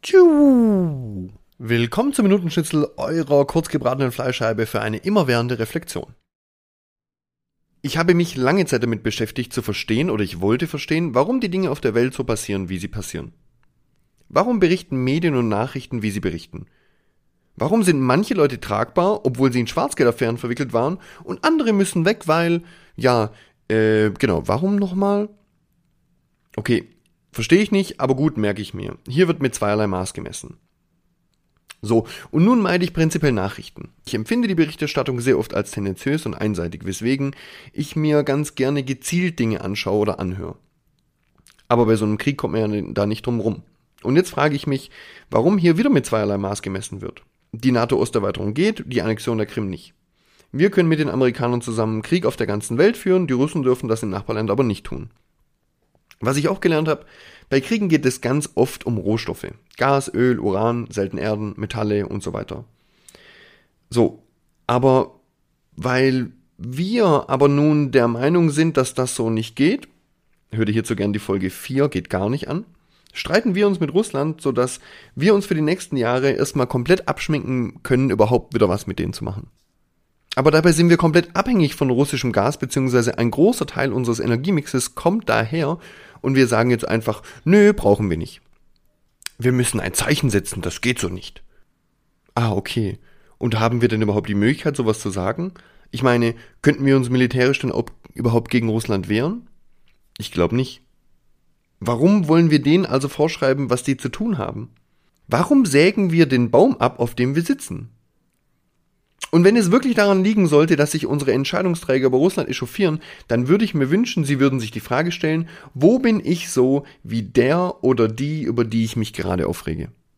Tschu. Willkommen zum Minutenschnitzel eurer kurzgebratenen Fleischscheibe für eine immerwährende Reflexion. Ich habe mich lange Zeit damit beschäftigt zu verstehen oder ich wollte verstehen, warum die Dinge auf der Welt so passieren, wie sie passieren. Warum berichten Medien und Nachrichten, wie sie berichten? Warum sind manche Leute tragbar, obwohl sie in Schwarzgeldaffären verwickelt waren, und andere müssen weg, weil, ja, äh, genau, warum nochmal? Okay, verstehe ich nicht, aber gut, merke ich mir. Hier wird mit zweierlei Maß gemessen. So, und nun meide ich prinzipiell Nachrichten. Ich empfinde die Berichterstattung sehr oft als tendenziös und einseitig, weswegen ich mir ganz gerne gezielt Dinge anschaue oder anhöre. Aber bei so einem Krieg kommt man ja da nicht drum rum. Und jetzt frage ich mich, warum hier wieder mit zweierlei Maß gemessen wird. Die NATO-Osterweiterung geht, die Annexion der Krim nicht. Wir können mit den Amerikanern zusammen Krieg auf der ganzen Welt führen, die Russen dürfen das im Nachbarland aber nicht tun. Was ich auch gelernt habe, bei Kriegen geht es ganz oft um Rohstoffe. Gas, Öl, Uran, seltene Erden, Metalle und so weiter. So, aber weil wir aber nun der Meinung sind, dass das so nicht geht, hör dir hierzu gern die Folge 4, geht gar nicht an, streiten wir uns mit Russland, sodass wir uns für die nächsten Jahre erstmal komplett abschminken können, überhaupt wieder was mit denen zu machen. Aber dabei sind wir komplett abhängig von russischem Gas, beziehungsweise ein großer Teil unseres Energiemixes kommt daher und wir sagen jetzt einfach, nö, brauchen wir nicht. Wir müssen ein Zeichen setzen, das geht so nicht. Ah, okay. Und haben wir denn überhaupt die Möglichkeit, sowas zu sagen? Ich meine, könnten wir uns militärisch denn überhaupt gegen Russland wehren? Ich glaube nicht. Warum wollen wir denen also vorschreiben, was die zu tun haben? Warum sägen wir den Baum ab, auf dem wir sitzen? Und wenn es wirklich daran liegen sollte, dass sich unsere Entscheidungsträger über Russland echauffieren, dann würde ich mir wünschen, sie würden sich die Frage stellen, wo bin ich so wie der oder die, über die ich mich gerade aufrege?